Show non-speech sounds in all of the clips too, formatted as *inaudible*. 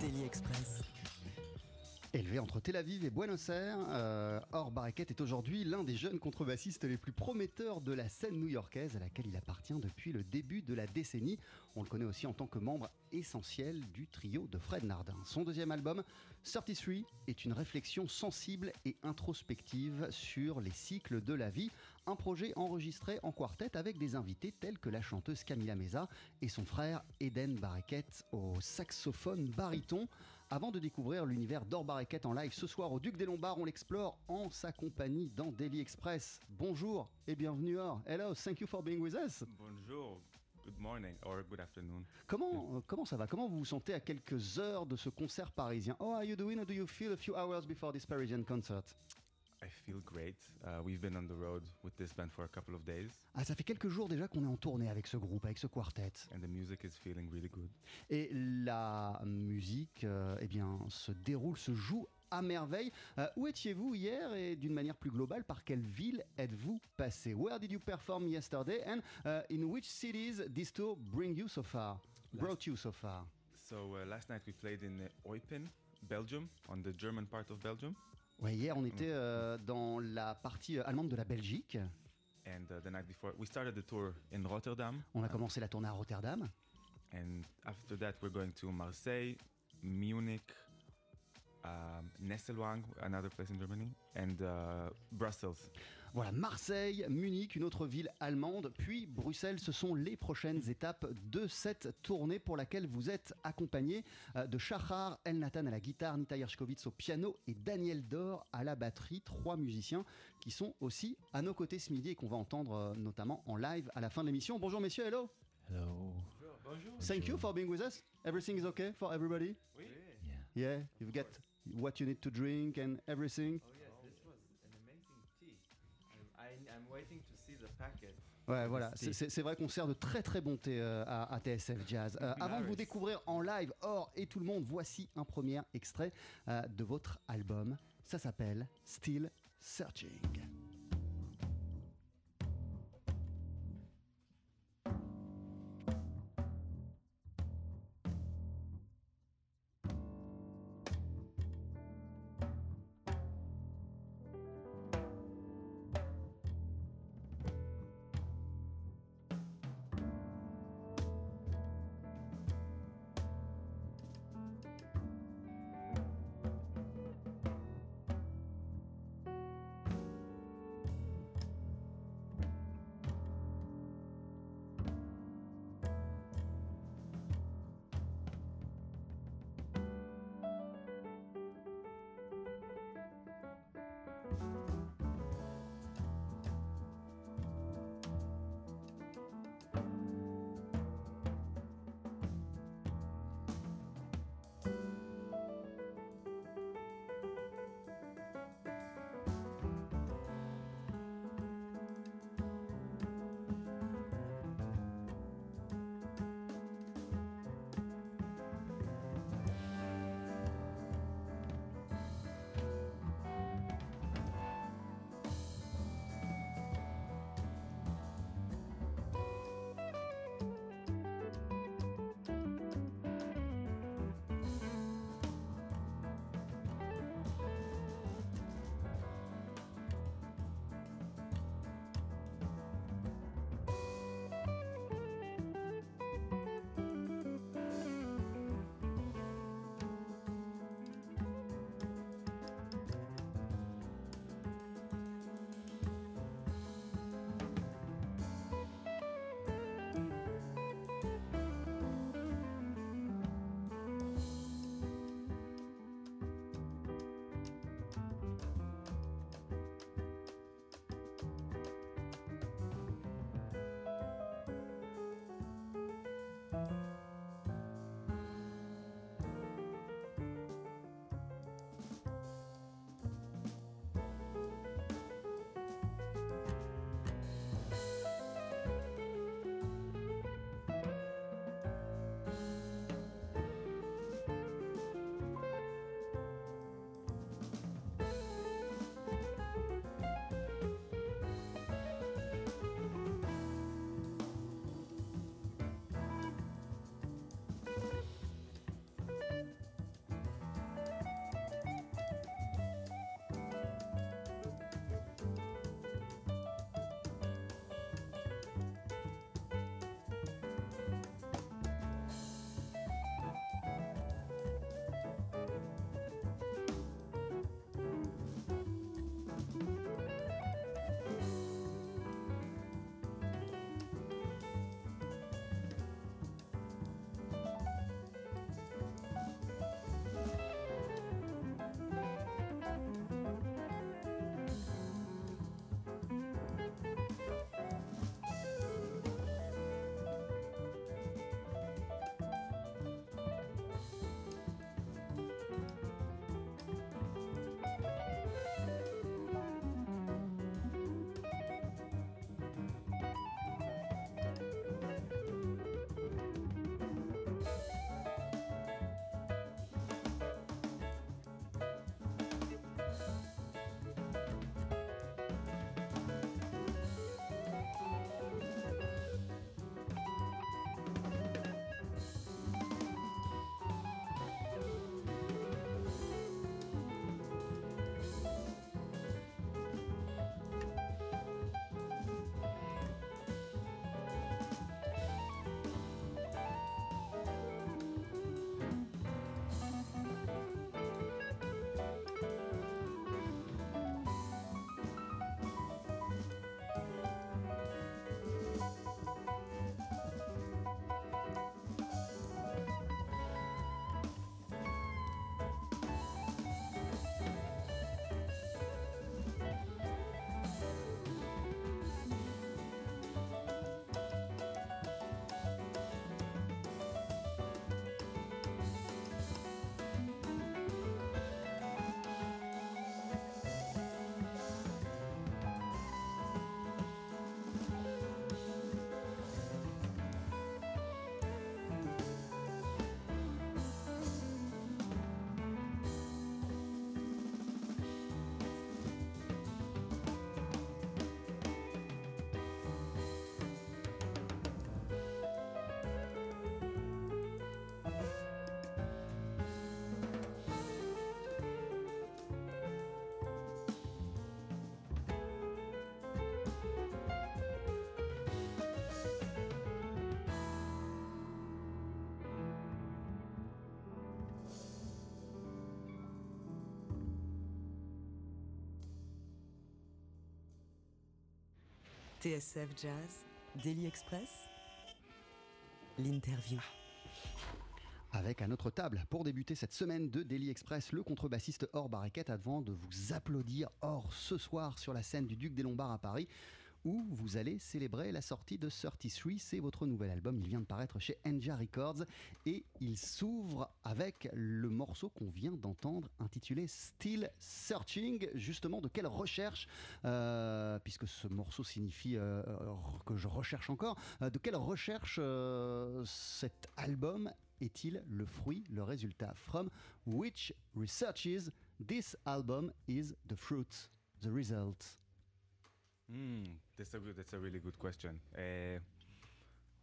Daily Express. Élevé entre Tel Aviv et Buenos Aires, euh, Or Bareket est aujourd'hui l'un des jeunes contrebassistes les plus prometteurs de la scène new-yorkaise à laquelle il appartient depuis le début de la décennie. On le connaît aussi en tant que membre essentiel du trio de Fred Nardin. Son deuxième album, 33, est une réflexion sensible et introspective sur les cycles de la vie. Un projet enregistré en quartet avec des invités tels que la chanteuse Camila Meza et son frère Eden Bareket au saxophone baryton. Avant de découvrir l'univers d'Or Bareket en live ce soir au Duc des Lombards, on l'explore en sa compagnie dans Daily Express. Bonjour et bienvenue Or. Hello, thank you for being with us. Bonjour, good morning or good afternoon. Comment, euh, comment ça va? Comment vous vous sentez à quelques heures de ce concert parisien? How are you doing? How do you feel a few hours before this Parisian concert? I feel great. Uh, we've been on the road with this band for a couple of days, Ah, ça fait quelques jours déjà qu'on est en tournée avec ce groupe, avec ce quartet. and the music is feeling really good. Et la musique, euh, eh bien, se déroule, se joue à merveille. Euh, où étiez-vous hier et d'une manière plus globale, par quelle ville êtes-vous passé? Where did you perform yesterday and uh, in which cities this tour bring you so far? Brought you so far? So uh, last night we played in Eupen, Belgium, on the German part of Belgium, Ouais, hier on était euh, dans la partie euh, allemande de la Belgique. and uh, the night before we started the tour in Rotterdam, On a commencé la tournée à Rotterdam. and after that we're going to Marseille, Munich, um, Nesselwang, another place in Germany, and uh, Brussels. Voilà, Marseille, Munich, une autre ville allemande, puis Bruxelles, ce sont les prochaines étapes de cette tournée pour laquelle vous êtes accompagné euh, de Shahar El Nathan à la guitare, Nita Yershkovitz au piano et Daniel Dor à la batterie, trois musiciens qui sont aussi à nos côtés ce midi et qu'on va entendre euh, notamment en live à la fin de l'émission. Bonjour messieurs, hello Hello. Thank you for being with us. Everything is okay for everybody? Yeah. Yeah, you've got what you need to drink and everything? Ouais, voilà, c'est- vrai qu'on sert de très très bon thé euh, à, à TSF Jazz. Euh, avant de vous découvrir en live, Or et tout le monde, voici un premier extrait euh, de votre album. Ça s'appelle Still Searching. TSF Jazz, Daily Express, l'interview. Avec à notre table, pour débuter cette semaine de Daily Express, le contrebassiste Or Barriquette avant de vous applaudir Or ce soir sur la scène du Duc des Lombards à Paris où vous allez célébrer la sortie de 33. C'est votre nouvel album. Il vient de paraître chez Enja Records et il s'ouvre avec le morceau qu'on vient d'entendre intitulé Still Searching. Justement, de quelle recherche, euh, puisque ce morceau signifie euh, que je recherche encore, euh, de quelle recherche euh, cet album est-il le fruit, le résultat From which researches this album is the fruit, the result? Mm, that's a. That's a really good question. Uh,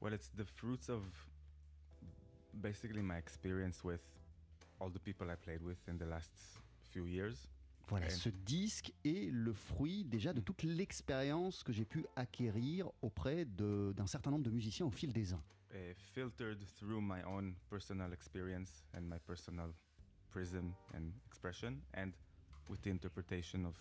well, it's the fruits of basically my experience with all the people I played with in the last few years. Voilà, Et- ce disque est le fruit déjà de toute l'expérience que j'ai pu acquérir auprès d'un certain nombre de musiciens au fil des ans. uh, filtered through my own personal experience and my personal prism and expression, and with the interpretation of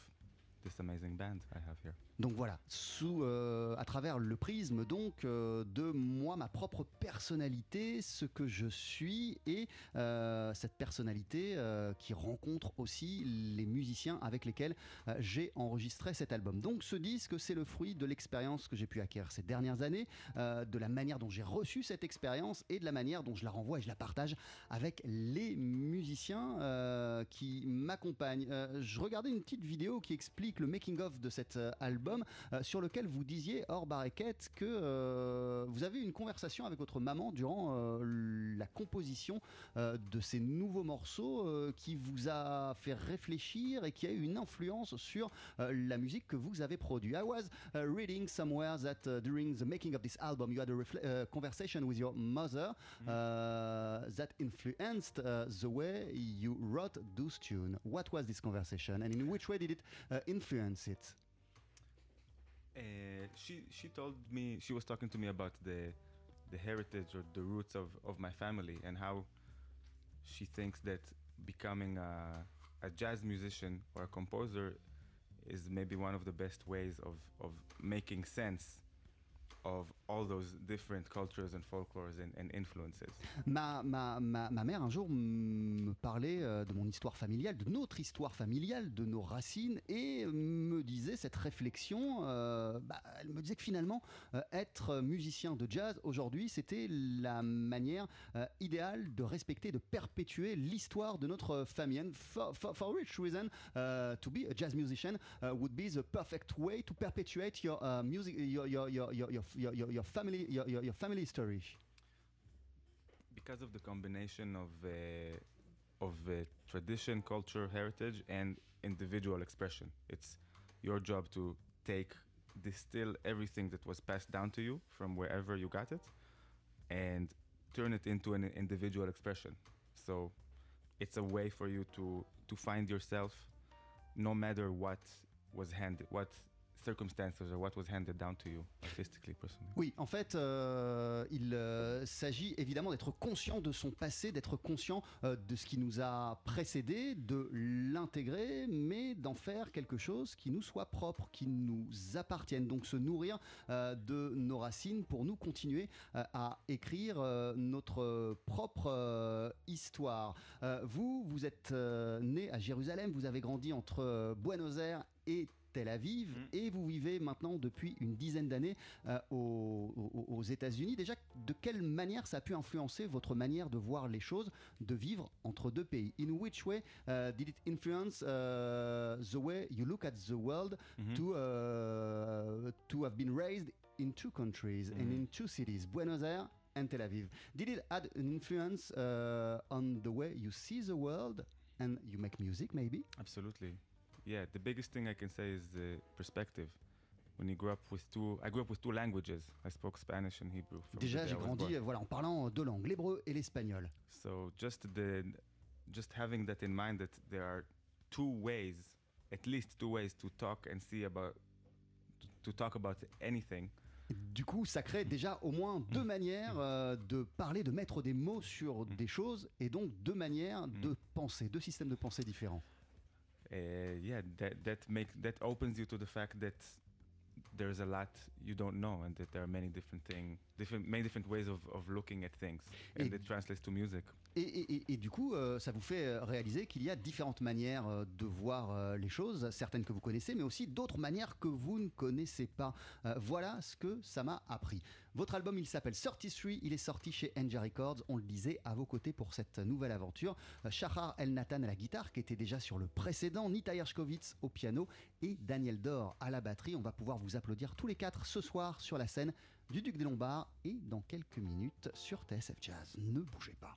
this amazing band I have here. Donc voilà, sous, euh, à travers le prisme donc euh, de moi, ma propre personnalité, ce que je suis et euh, cette personnalité qui rencontre aussi les musiciens avec lesquels j'ai enregistré cet album. Donc ce disque, c'est le fruit de l'expérience que j'ai pu acquérir ces dernières années, de la manière dont j'ai reçu cette expérience et de la manière dont je la renvoie et je la partage avec les musiciens qui m'accompagnent. Je regardais une petite vidéo qui explique le making-of de cet euh, album euh, sur lequel vous disiez, hors barriquette, que euh, vous avez eu une conversation avec votre maman durant euh, la composition de ces nouveaux morceaux qui vous a fait réfléchir et qui a eu une influence sur la musique que vous avez produite. I was reading somewhere that uh, during the making of this album, you had a conversation with your mother uh, that influenced uh, the way you wrote those tunes. What was this conversation, and in which way did it uh, influence it? Uh, she she told me she was talking to me about the the heritage or the roots of, of my family and how she thinks that becoming a, a jazz musician or a composer is maybe one of the best ways of, of making sense of all those different cultures and folklores and, and influences. Ma, ma, ma, ma mère un jour me parlait euh, de mon histoire familiale, de notre histoire familiale, de nos racines, et me disait cette réflexion, euh, bah, elle me disait que finalement, euh, être musicien de jazz aujourd'hui, c'était la manière euh, idéale de respecter, de perpétuer l'histoire de notre famille. And for, for, for which reason, uh, to be a jazz musician uh, would be the perfect way to perpetuate your uh, music, your, your, your, your, your, your, your, family, your, your, your family story. because of the combination of uh, of uh, tradition, culture, heritage, and individual expression. It's your job to take, distill everything that was passed down to you from wherever you got it, and turn it into an individual expression. So it's a way for you to to find yourself, no matter what was handed, what circumstances or what was handed down to you artistically, personally? Oui, en fait, euh, il euh, s'agit évidemment d'être conscient de son passé, d'être conscient euh, de ce qui nous a précédé, de l'intégrer, mais d'en faire quelque chose qui nous soit propre, qui nous appartienne. Donc se nourrir de nos racines pour nous continuer à écrire notre propre histoire. Vous, vous êtes né à Jérusalem, vous avez grandi entre Buenos Aires et Tel Aviv Mhm. et vous vivez maintenant depuis une dizaine d'années euh, aux, États-Unis. Déjà, de quelle manière ça a pu influencer votre manière de voir les choses, de vivre entre deux pays? In which way uh, did it influence uh, the way you look at the world Mhm. to, uh, to have been raised in two countries and Mhm. in two cities, Buenos Aires and Tel Aviv? Did it add an influence uh, on the way you see the world and you make music, maybe? Absolutely. Yeah, the biggest thing I can say is the perspective. When you grow up with two, I grew up with two languages. I spoke Spanish and Hebrew. Déjà, j'ai grandi voilà, en parlant deux langues, l'hébreu et l'espagnol. So just the, just having that in mind that there are two ways, at least two ways to talk and see about, to talk about anything. Du coup, ça crée déjà au moins deux manières euh, de parler, de mettre des mots sur des choses, et donc deux manières de penser, deux systèmes de pensée différents. Uh, yeah, that that make that opens you to the fact that there's a lot you don't know, and that there are many different thing different many different ways of, of looking at things, and Et- it translates to music. Et, du coup, euh, ça vous fait euh, réaliser qu'il y a différentes manières euh, de voir les choses, certaines que vous connaissez, mais aussi d'autres manières que vous ne connaissez pas. Voilà ce que ça m'a appris. Votre album, il s'appelle 33, il est sorti chez NJ Records, on le disait, à vos côtés pour cette nouvelle aventure. Shahar El Nathan à la guitare, qui était déjà sur le précédent, Nita Yershkovitz au piano et Daniel Dor à la batterie. On va pouvoir vous applaudir tous les quatre ce soir sur la scène du Duc des Lombards et dans quelques minutes sur TSF Jazz. Ne bougez pas.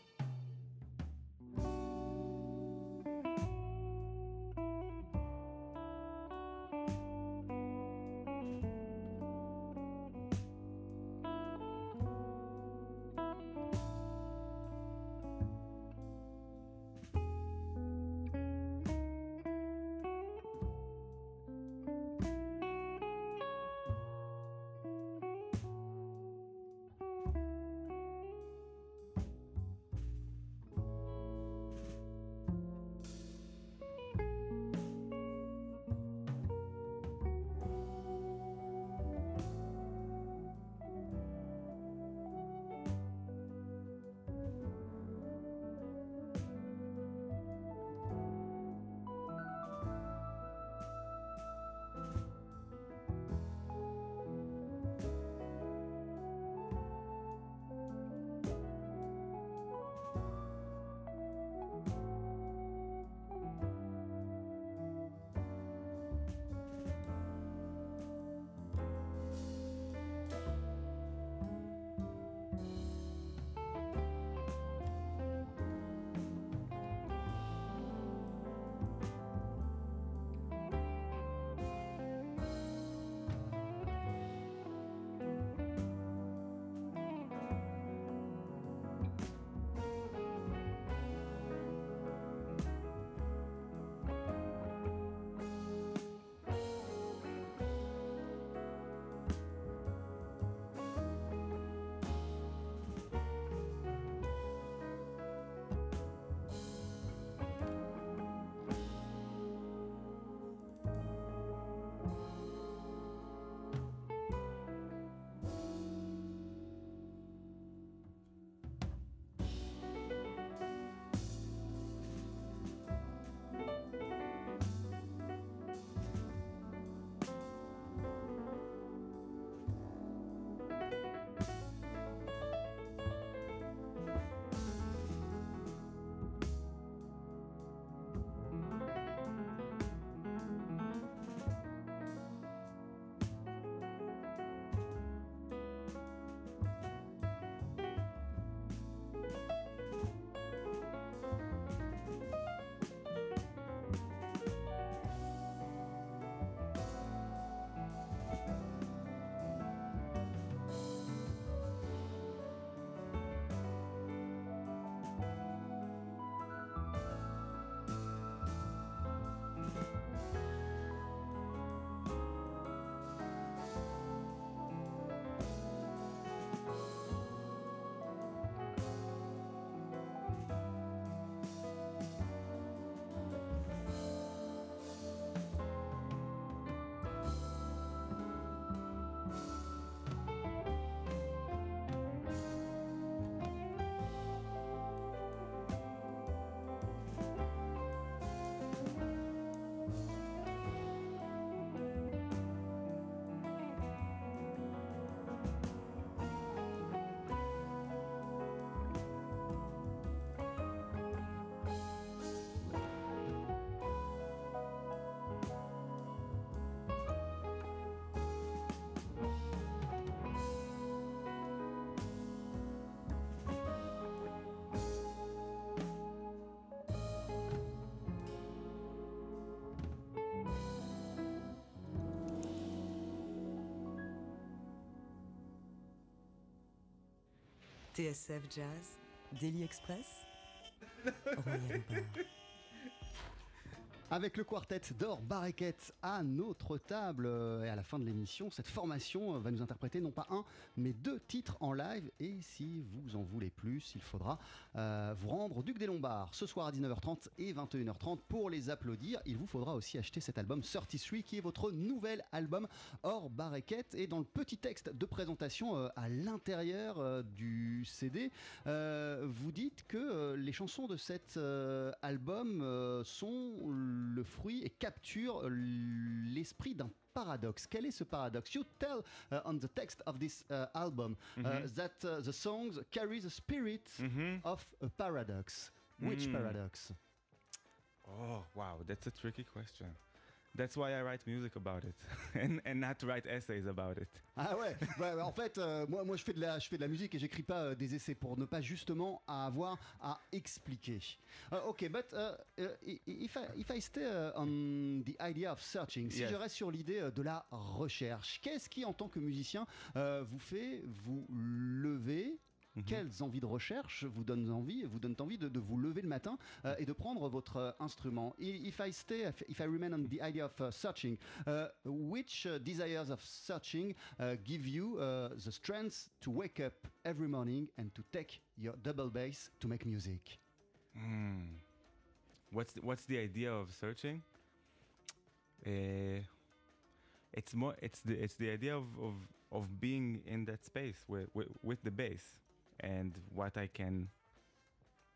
TSF Jazz, Daily Express, Royal Bar. Avec le quartet d'Or Bareket à notre table euh, et à la fin de l'émission, cette formation euh, va nous interpréter non pas un, mais deux titres en live. Et si vous en voulez plus, il faudra euh, vous rendre au Duc des Lombards ce soir à 19h30 et 21h30 pour les applaudir. Il vous faudra aussi acheter cet album 33 qui est votre nouvel album Or Bareket. Et dans le petit texte de présentation à l'intérieur du CD, vous dites que les chansons de cet album sont le fruit et capturent l'esprit d'un paradoxe. Quel est ce paradoxe? You tell uh, on the text of this uh, album uh, that uh, the songs carry the spirit Mhm. of a paradox. Which Mm. paradox? Oh, wow, that's a tricky question. That's why I write music about it *laughs* and, and not write essays about it. Ah ouais, ouais, *laughs* ouais, en fait, euh, moi, moi je, fais de la, je fais de la musique et j'écris pas euh, des essais pour ne pas justement avoir à expliquer. Euh, ok, but uh, uh, if, I, if I stay uh, on the idea of searching, si Yes. je reste sur l'idée euh, de la recherche, qu'est-ce qui en tant que musicien euh, vous fait vous lever Mhm. Quelles envies de recherche vous donnent envie, vous donnent envie de, de vous lever le matin euh, et de prendre votre euh, instrument? If I stay, if- I remain on the idea of uh, searching, uh, which uh, desires of searching uh, give you uh, the strength to wake up every morning and to take your double bass to make music? Hmm. What's the, what's the idea of searching? Eh, it's more it's the it's the idea of, of, of being in that space with, with, with the bass and what I can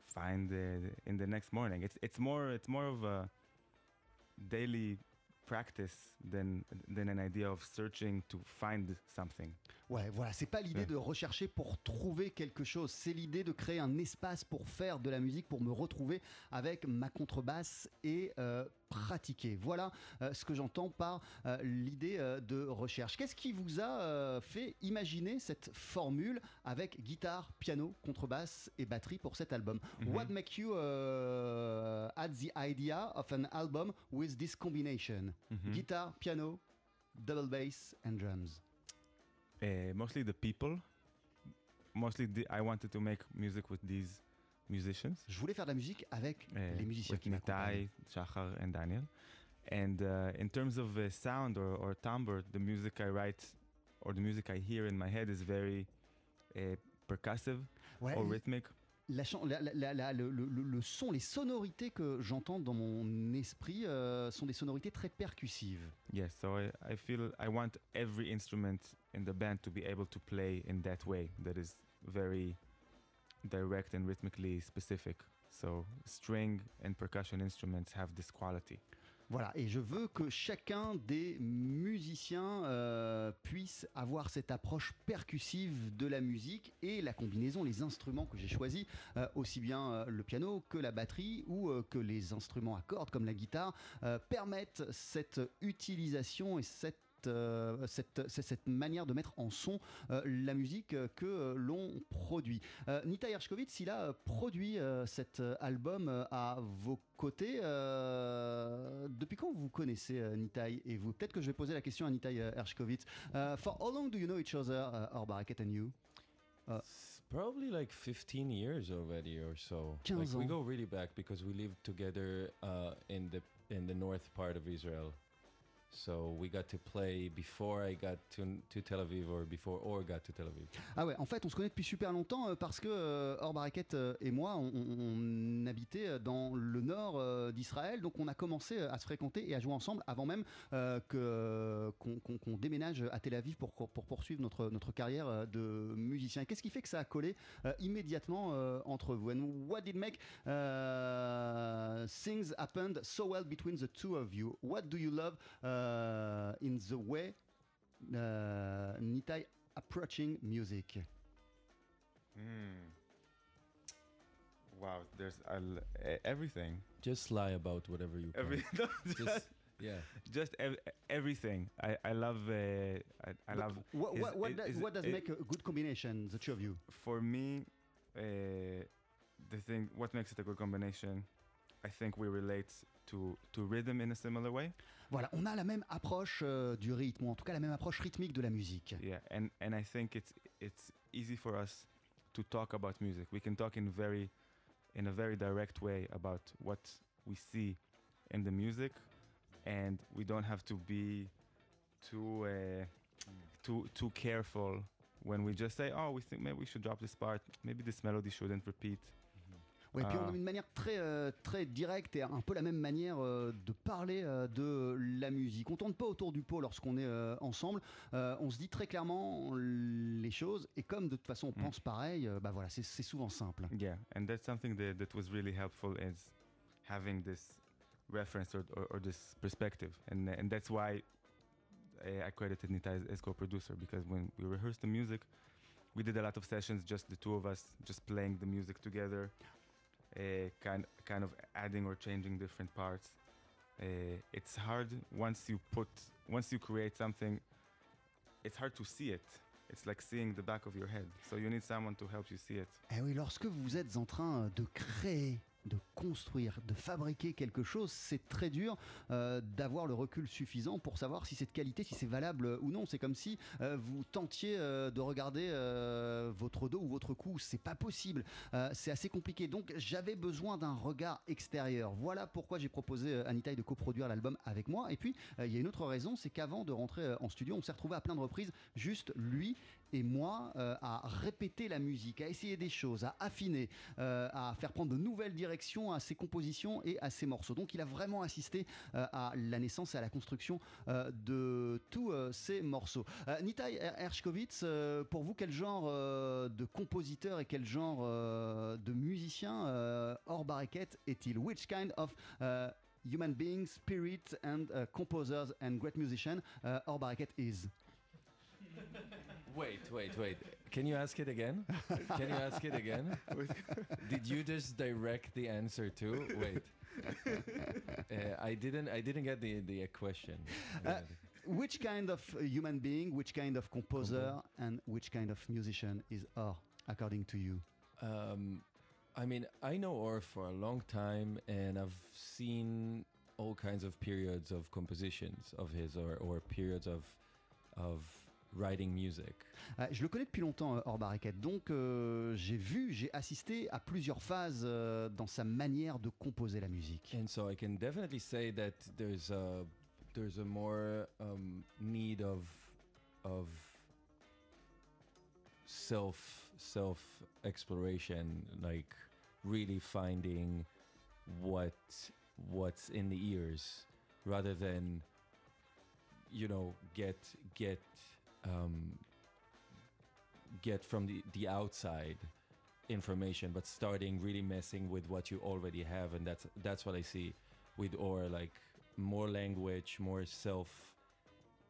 find uh, in the next morning. It's it's more it's more of a daily practice than than an idea of searching to find something. Ouais, voilà, c'est pas l'idée Ouais. de rechercher pour trouver quelque chose, c'est l'idée de créer un espace pour faire de la musique, pour me retrouver avec ma contrebasse et euh, pratiquer. Voilà euh, ce que j'entends par euh, l'idée euh, de recherche. Qu'est-ce qui vous a fait imaginer cette formule avec guitare, piano, contrebasse et batterie pour cet album? Mhm. What make you uh, had the idea of an album with this combination? Mhm. Guitar, piano, double bass and drums. Uh, mostly the people. Mostly the, I wanted to make music with these musicians. Je voulais faire de la musique avec uh, les musiciens qui m'accompagnent. Shachar, and Daniel. And uh, in terms of uh, sound or, or timbre, the music I write or the music I hear in my head is very uh, percussive Ouais, or rhythmic. la chan- la- la- la- le, le- le- le son, les sonorités que j'entends dans mon esprit euh, sont des sonorités très percussives. Yes, so I, I feel I want every instrument in the band to be able to play in that way that is very direct and rhythmically specific. So string and percussion instruments have this quality. Voilà, et je veux que chacun des musiciens euh, puisse avoir cette approche percussive de la musique et la combinaison, les instruments que j'ai choisis, euh, aussi bien euh, le piano que la batterie ou que les instruments à cordes comme la guitare, permettent cette utilisation et cette euh, cette, c'est cette manière de mettre en son euh, la musique euh, que euh, l'on produit. Euh, Nita Hershkovitz, il a euh, produit euh, cet euh, album euh, à vos côtés. Euh, depuis quand vous connaissez euh, Nitai et vous? Peut-être que je vais poser la question à Nitai euh, Hershkovitz. Uh, for how long do you know each other, uh, or Baraket and you It's probably like 15 years already or so. 15 Like we go really back because we lived together uh, in the in the north part of Israel. So we got to play before I got to to Tel Aviv or before Or got to Tel Aviv. Ah ouais, en fait, on se connaît depuis super longtemps euh, parce que euh, Or Baraket euh, et moi, on, habitait dans le nord d'Israël, donc on a commencé à se fréquenter et à jouer ensemble avant même qu'on déménage à Tel Aviv pour, pour poursuivre notre, carrière de musicien. Qu'est-ce qui fait que ça a collé immédiatement entre vous? And what did make uh, things happened so well between the two of you? What do you love uh, in the way uh, Nitai approaching music? Hmm. Wow, there's a l- everything. Just lie about whatever you can. Every *laughs* no, just, Just yeah. just ev- everything. I I love uh, I, I But love What, is- what, what, is- does, is- what does it- make a good combination, the two of you? for me uh, the thing what makes it a good combination. I think we relate to to rhythm in a similar way. Voilà, on a la même approche euh, du rythme, ou en tout cas la même approche rythmique de la musique. Yeah, and and I think it's it's easy for us to talk about music. We can talk in very in a very direct way about what we see in the music, and we don't have to be too uh, too too careful when we just say, oh, we think maybe we should drop this part, maybe this melody shouldn't repeat. Ouais, puis on Ah. a une manière très, euh, très directe et un peu la même manière euh, de parler euh, de la musique. On tourne pas autour du pot lorsqu'on est ensemble. On se dit très clairement les choses et comme de toute façon on Mm. pense pareil, bah voilà, c'est souvent simple. Yeah, and that's something that, that was really helpful is having this reference or, or, or this perspective, and and that's why I, I credited Nita as, as co-producer because when we rehearsed the music, we did a lot of sessions, just the two of us, just playing the music together, uh, kind kind of adding or changing different parts. Uh, it's hard once you put once you create something. It's hard to see it. It's like seeing the back of your head. So you need someone to help you see it. Eh oui, lorsque vous êtes en train de créer, de construire, de fabriquer quelque chose, c'est très dur euh, d'avoir le recul suffisant pour savoir si c'est de qualité, si c'est valable ou non. C'est comme si euh, vous tentiez euh, de regarder votre dos ou votre cou. C'est pas possible. C'est assez compliqué. Donc j'avais besoin d'un regard extérieur. Voilà pourquoi j'ai proposé à Nitaï de coproduire l'album avec moi. Et puis il y a une autre raison, c'est qu'avant de rentrer en studio, on s'est retrouvé à plein de reprises, juste lui et moi, euh, à répéter la musique, à essayer des choses, à affiner, euh, à faire prendre de nouvelles directions à ses compositions et à ses morceaux. Donc il a vraiment assisté euh, à la naissance et à la construction de tous ces morceaux. Nitai Er- Ershkovitz, euh, pour vous, quel genre de compositeur et quel genre de musicien hors barriquette est-il? Which kind of human being, spirit and uh, composers and great musician hors barriquette is? *laughs* Wait, wait, wait. Can you ask it again? Can you ask it again? *laughs* Did you just direct the answer to? Wait. Uh, I didn't. I didn't get the the question. Uh, which kind of human being, which kind of composer, and which kind of musician is Or, according to you? Um, I mean, I know Or for a long time, and I've seen all kinds of periods of compositions of his, or or periods of of writing music. Euh, je le connais depuis longtemps, euh, Or Barricade, donc euh, j'ai vu, j'ai assisté à plusieurs phases euh, dans sa manière de composer la musique. And so I can definitely say that there's a there's a more um, need of of self self exploration, like really finding what what's in the ears, rather than you know get get um, get from the the outside information but starting really messing with what you already have. And that's that's what i see with or like more language more self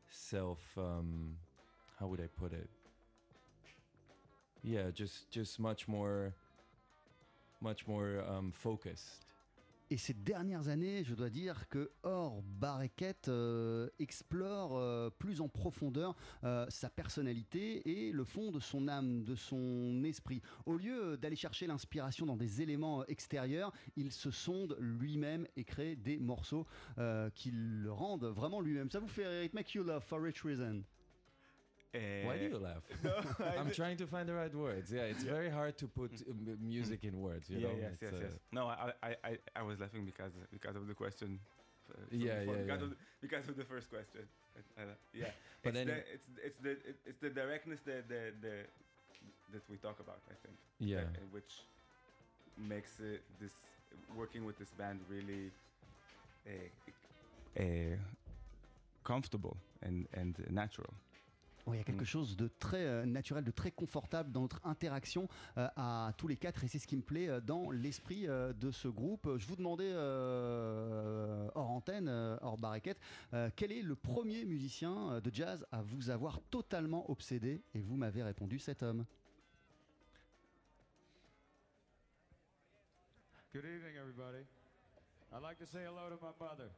self um how would i put it? Yeah just just much more much more um focused Et ces dernières années, je dois dire que Or Barricade euh, explore euh, plus en profondeur euh, sa personnalité et le fond de son âme, de son esprit. Au lieu d'aller chercher l'inspiration dans des éléments extérieurs, il se sonde lui-même et crée des morceaux qui le rendent vraiment lui-même. Ça vous fait It Make You Love for Rich Reason why do you laugh *laughs* i'm trying to find the right words yeah it's very hard to put uh, m- music in words you yeah, know yes, It's, yes, uh, yes. No, I, I, I, I was laughing because because of the question. uh, Yeah, before, yeah, because, yeah. Of the, because of the first question. Uh, uh, yeah, But it's then- the, it's it's the it's the directness that the, the that we talk about. I think. Yeah. that- uh, which makes it this working with this band really uh, uh, comfortable and and natural. Oui, il y a quelque chose de très euh, naturel, de très confortable dans notre interaction euh, à tous les quatre, et c'est ce qui me plaît euh, dans l'esprit euh, de ce groupe. Je vous demandais euh, hors antenne, hors barriquette, euh, quel est le premier musicien euh, de jazz à vous avoir totalement obsédé? Et vous m'avez répondu cet homme. Good evening, everybody. I'd like to say hello to my mother.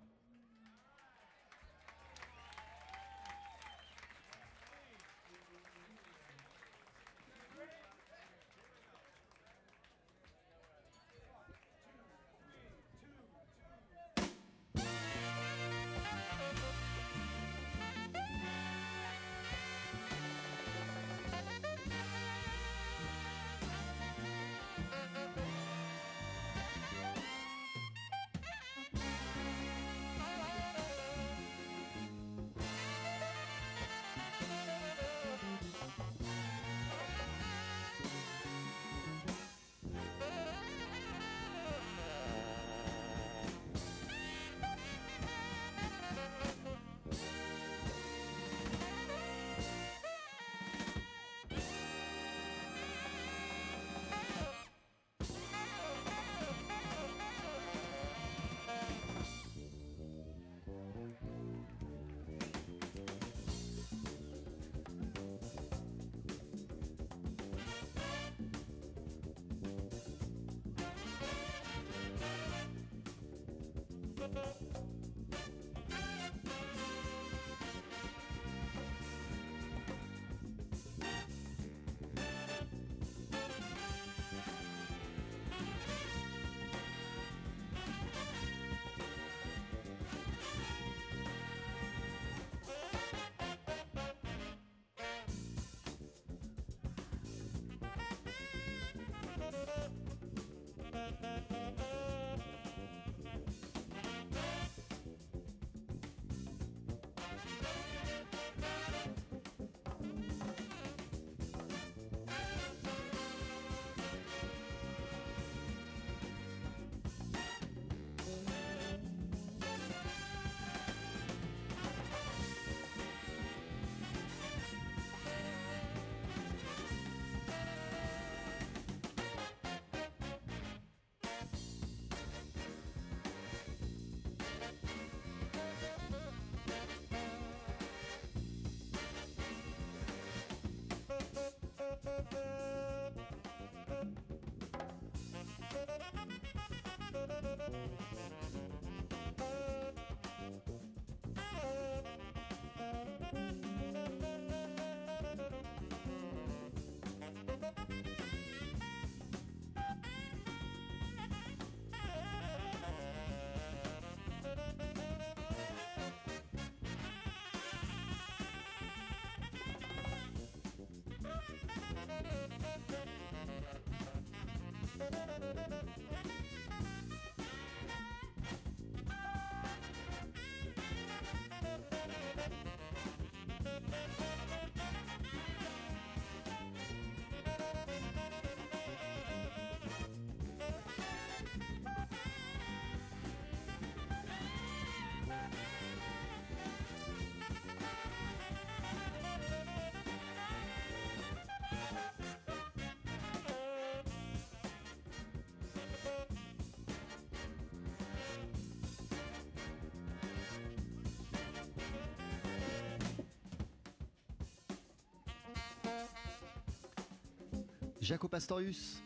Jaco Pastorius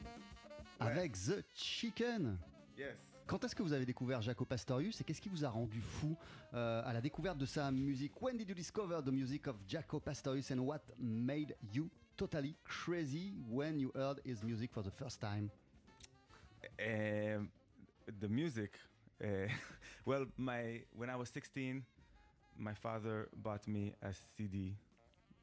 avec The Chicken. Yes. Quand est-ce que vous avez découvert Jaco Pastorius et qu'est-ce qui vous a rendu fou euh, à la découverte de sa musique? When did you discover the music of Jaco Pastorius and what made you totally crazy when you heard his music for the first time? Um, the music. Uh, *laughs* well, my when I was 16, my father bought me a CD,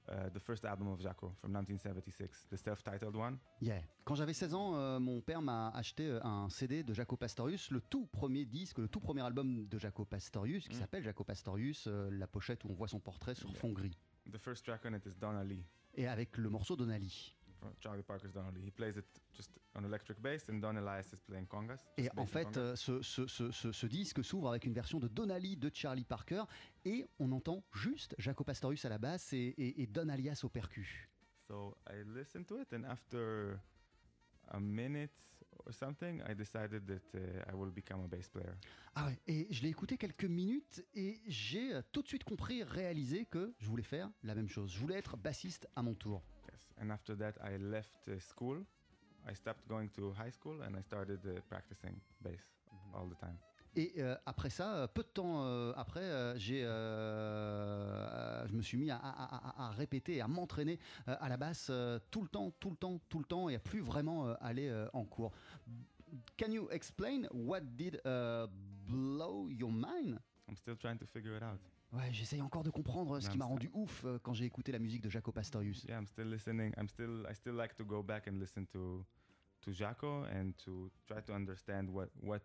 uh, the first album of Jaco from 1976, the self-titled one. Yeah. Quand j'avais 16 ans, euh, mon père m'a acheté euh, un CD de Jaco Pastorius, le tout premier disque, le tout premier album de Jaco Pastorius, qui Mm. s'appelle Jaco Pastorius, euh, la pochette où on voit son portrait sur fond gris. The first track on it is Donna Lee, Et avec le morceau Donnelly. Charlie Parker's Donna Lee. He plays it just on electric bass, and Don Elias is playing congas. Et en fait, euh, ce, ce- ce- ce- disque s'ouvre avec une version de Donnelly de Charlie Parker, et on entend juste Jaco Pastorius à la basse et, et, et Don Alias au percu. So I listened to it, and after a minute or something, I decided that uh, I will become a bass player. Ah ouais, et je l'ai écouté quelques minutes et j'ai euh, tout de suite compris, réalisé que je voulais faire la même chose. Je voulais être bassiste à mon tour. And after that, I left uh, school. I stopped going to high school, and I started uh, practicing bass all the time. Et euh, après ça, euh, peu de temps euh, après, euh, j'ai, euh, euh, je me suis mis à, à- à- à répéter, à m'entraîner à la basse tout le temps, tout le temps, tout le temps, et à plus vraiment aller en cours. Can you explain what did uh, blow your mind? I'm still trying to figure it out. Ouais, j'essaye encore de comprendre ce Non, qui m'a rendu ouf euh, quand j'ai écouté la musique de Jaco Pastorius. Yeah, I'm still listening. I'm still. I still like to go back and listen to, to Jaco and to try to understand what what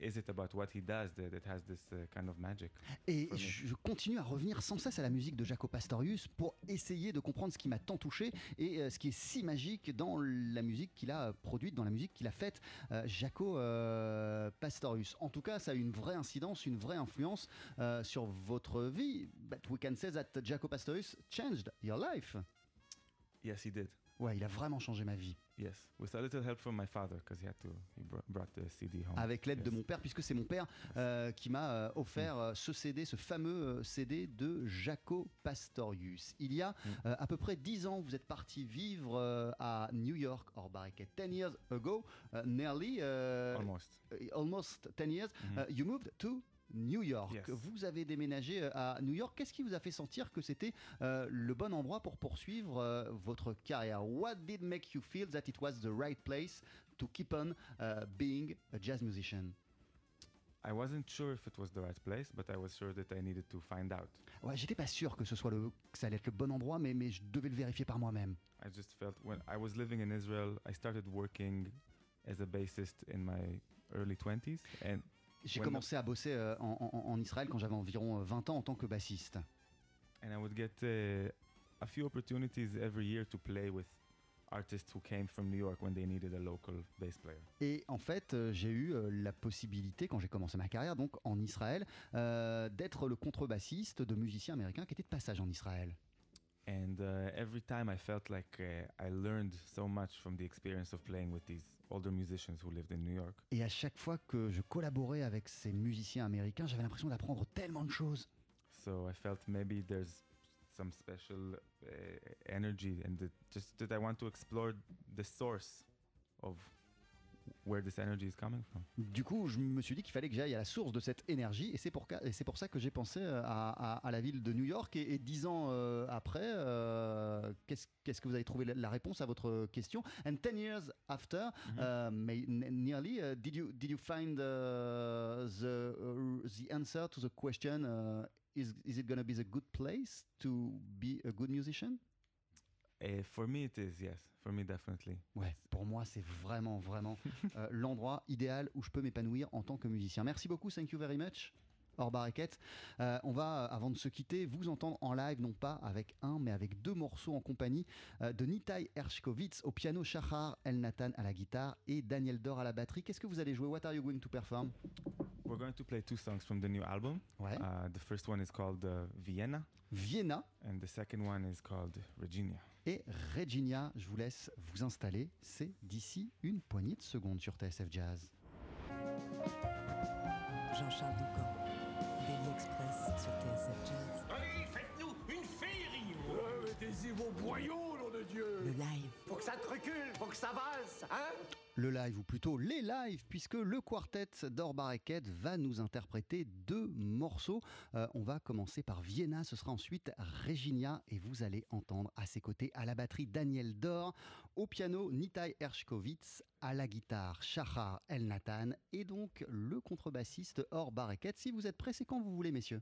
is it about what he does that, that has this uh, kind of magic. Et je continue à revenir sans cesse à la musique de Jaco Pastorius pour essayer de comprendre ce qui m'a tant touché et euh, ce qui est si magique dans la musique qu'il a produite, dans la musique qu'il a faite, euh, Jaco euh, Pastorius. En tout cas, ça a eu une vraie incidence, une vraie influence euh, sur votre vie. But we can say that Jaco Pastorius changed your life. Yes, he did. Ouais, il a vraiment changé ma vie. Yes, with a little help from my father because he had to. He br- brought the CD home. Avec l'aide de mon père, puisque c'est mon père euh, qui m'a euh, offert euh, ce CD, ce fameux CD de Jaco Pastorius. Il y a Mm. euh, à peu près 10 ans, vous êtes parti vivre euh, à New York, or Barricade. 10 years ago, uh, nearly, uh, Almost. almost 10 years, Mhm. uh, you moved to New York. Yes. Vous avez déménagé euh, à New York. Qu'est-ce qui vous a fait sentir que c'était euh, le bon endroit pour poursuivre euh, votre carrière? What did make you feel that it was the right place to keep on uh, being a jazz musician? I wasn't sure if it was the right place, but I was sure that I needed to find out. Ouais, j'étais pas sûr que ce soit le, que ça allait être le bon endroit, mais, mais je devais le vérifier par moi-même. I just felt when I was living in Israel, I started working as a bassist in my early 20s, and J'ai commencé à bosser euh, en, en- en Israël quand j'avais environ euh, 20 ans en tant que bassiste. and I would get uh, a few opportunities every year to play with artists who came from New York when they needed a local bass player. Et en fait, euh, j'ai eu euh, la possibilité, quand j'ai commencé ma carrière, donc en Israël, euh, d'être le contrebassiste de musiciens américains qui étaient de passage en Israël. And uh, every time I felt like uh, I learned so much from the experience of playing with these older musicians who lived in New York. Et à chaque fois que je collaborais avec ces musiciens américains, j'avais l'impression d'apprendre tellement de choses. So I felt maybe there's some special uh, energy and that just that I want to explore the source of where this energy is coming from. Du coup, je me suis dit qu'il fallait que j'aille à la source de cette énergie, et c'est pour, ça que j'ai pensé euh, à, à- à la ville de New York. Et, et dix ans euh, après, euh, qu'est-ce, que vous avez trouvé la, réponse à votre question? And 10 years after, uh, may, n- nearly, uh, did you did you find uh, the uh, the answer to the question? uh, is is it going to be the good place to be a good musician? Uh, for me, it is yes. For me, definitely. Ouais, pour moi, c'est vraiment, vraiment euh, *laughs* l'endroit idéal où je peux m'épanouir en tant que musicien. Merci beaucoup, thank you very much. Hors barriquette. Euh, on va, avant de se quitter, vous entendre en live, non pas avec un, mais avec deux morceaux en compagnie euh, de Nitai Ershkovitz au piano, Shahar El Nathan à la guitare et Daniel Dor à la batterie. Qu'est-ce que vous allez jouer? What are you going to perform? We're going to play two songs from the new album. Ouais. Uh, the first one is called uh, Vienna, Vienna and the second one is called Regina. Et Regina. Je vous laisse vous installer. C'est d'ici une poignée de secondes sur TSF Jazz. Jean-Charles Doucan, Daily Express sur TSF Jazz. Allez, faites-nous une féerie Mettez-y vos boyaux, nom de Dieu Le live. Ça faut que ça avance, hein Le live, ou plutôt les lives, puisque le quartet d'Or Bareket va nous interpréter deux morceaux. Euh, on va commencer par Vienna, ce sera ensuite Reginia, et vous allez entendre à ses côtés à la batterie Daniel Dor, au piano Nitai Ershkovitz, à la guitare Shahar El Nathan, et donc le contrebassiste Or Bareket. Si vous êtes c'est quand vous voulez, messieurs.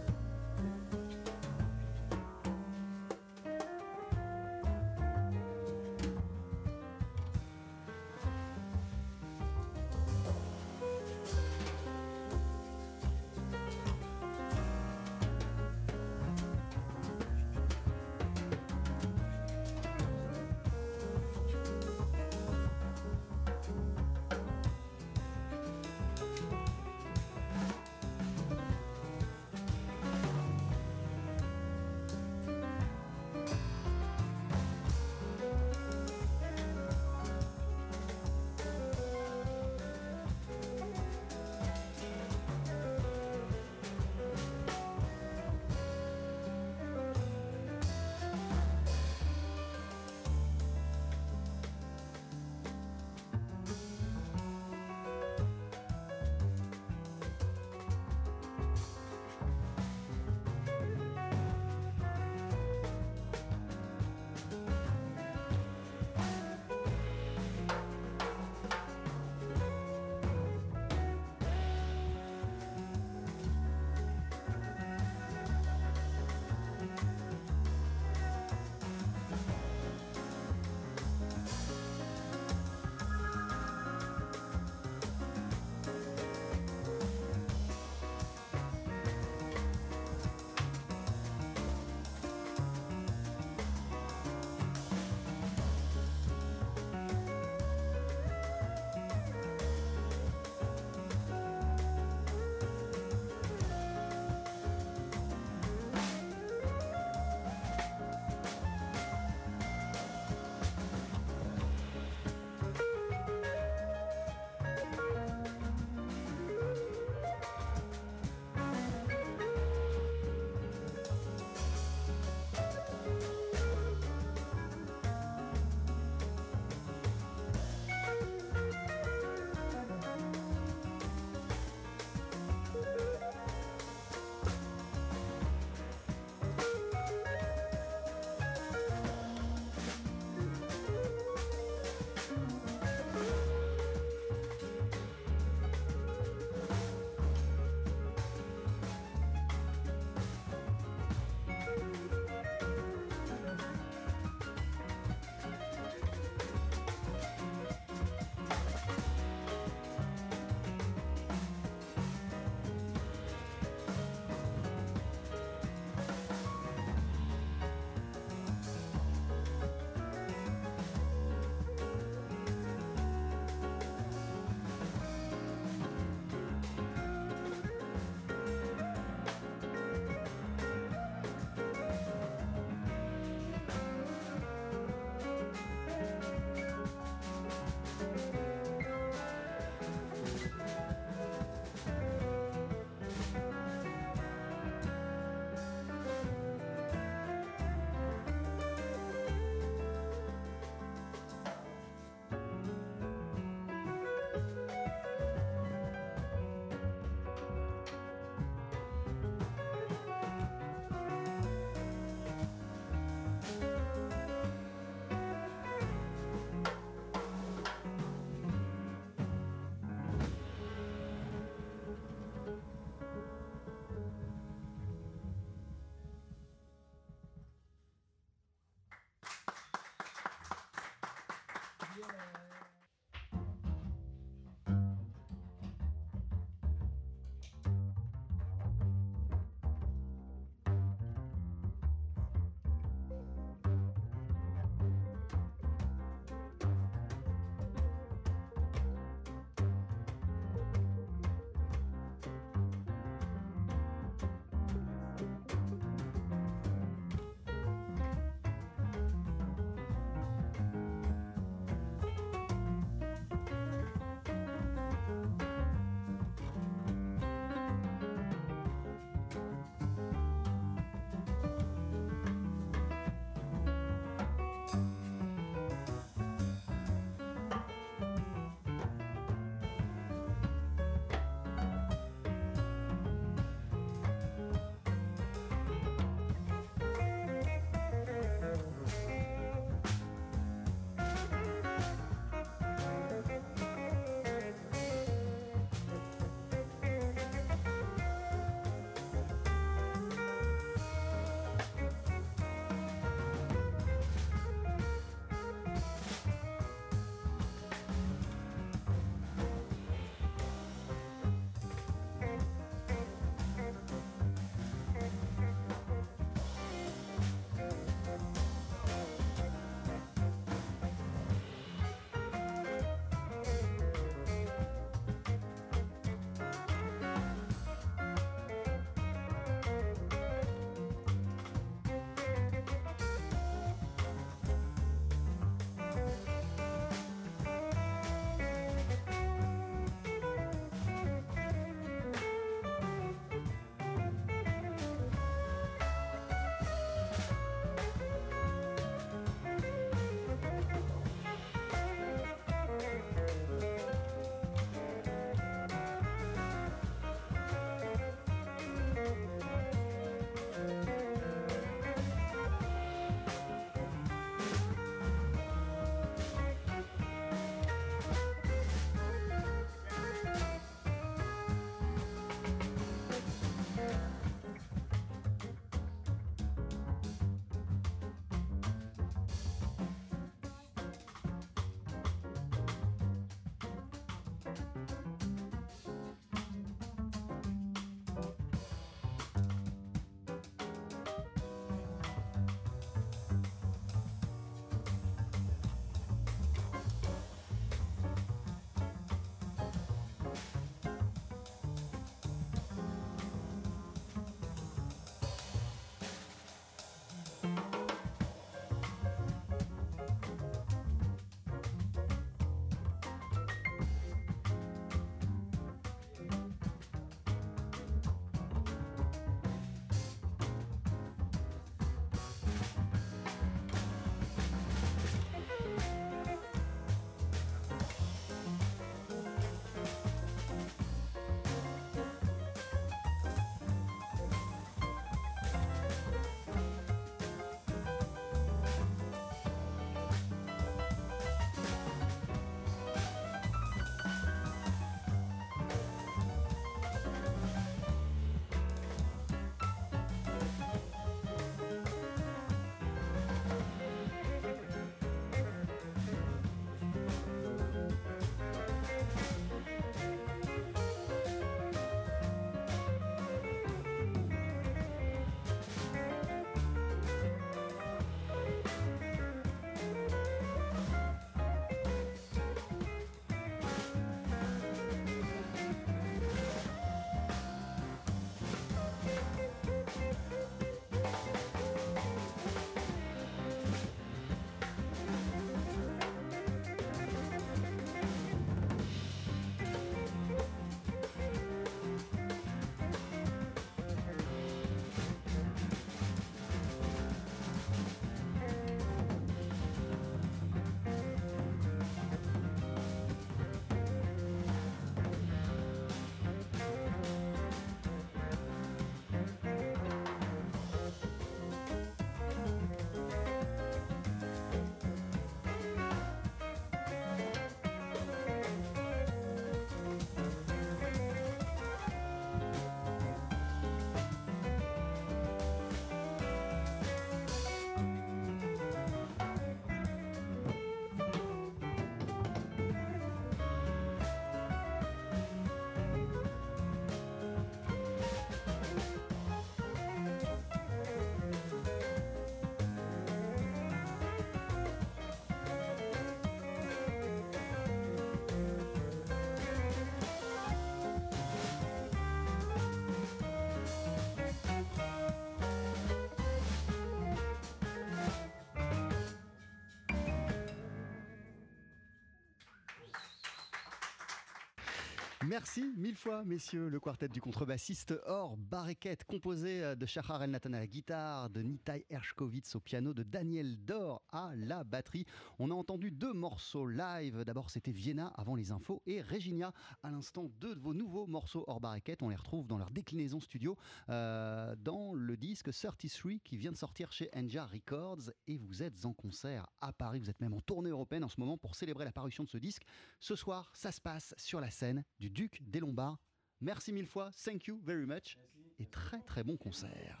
Merci mille fois, messieurs, le quartet du contrebassiste Or Bareket, composé euh, de Shahar El Nathan à la guitare, de Nitai Ershkovitz au piano, de Daniel Dor à la batterie. On a entendu deux morceaux live. D'abord, c'était Vienna avant les infos et Reginia à l'instant. Deux de vos nouveaux morceaux Or Bareket. On les retrouve dans leur déclinaison studio euh, dans le disque 33 qui vient de sortir chez Enja Records. Et vous êtes en concert à Paris. Vous êtes même en tournée européenne en ce moment pour célébrer la parution de ce disque. Ce soir, ça se passe sur la scène du Duc des Lombards. Merci mille fois, thank you very much, et très très bon concert.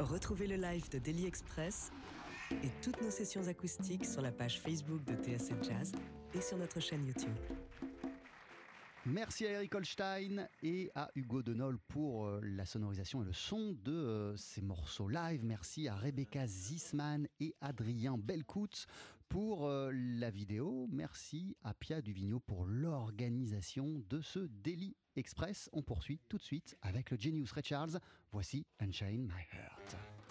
Retrouvez le live de Daily Express et toutes nos sessions acoustiques sur la page Facebook de TSF Jazz et sur notre chaîne YouTube. Merci à Eric Holstein et à Hugo Denol pour euh, la sonorisation et le son de euh, ces morceaux live. Merci à Rebecca Zisman et Adrien Belcout pour euh, la vidéo. Merci à Pia Duvigneau pour l'organisation de ce Daily Express. On poursuit tout de suite avec le Genius Ray Charles. Voici Unchain My Heart.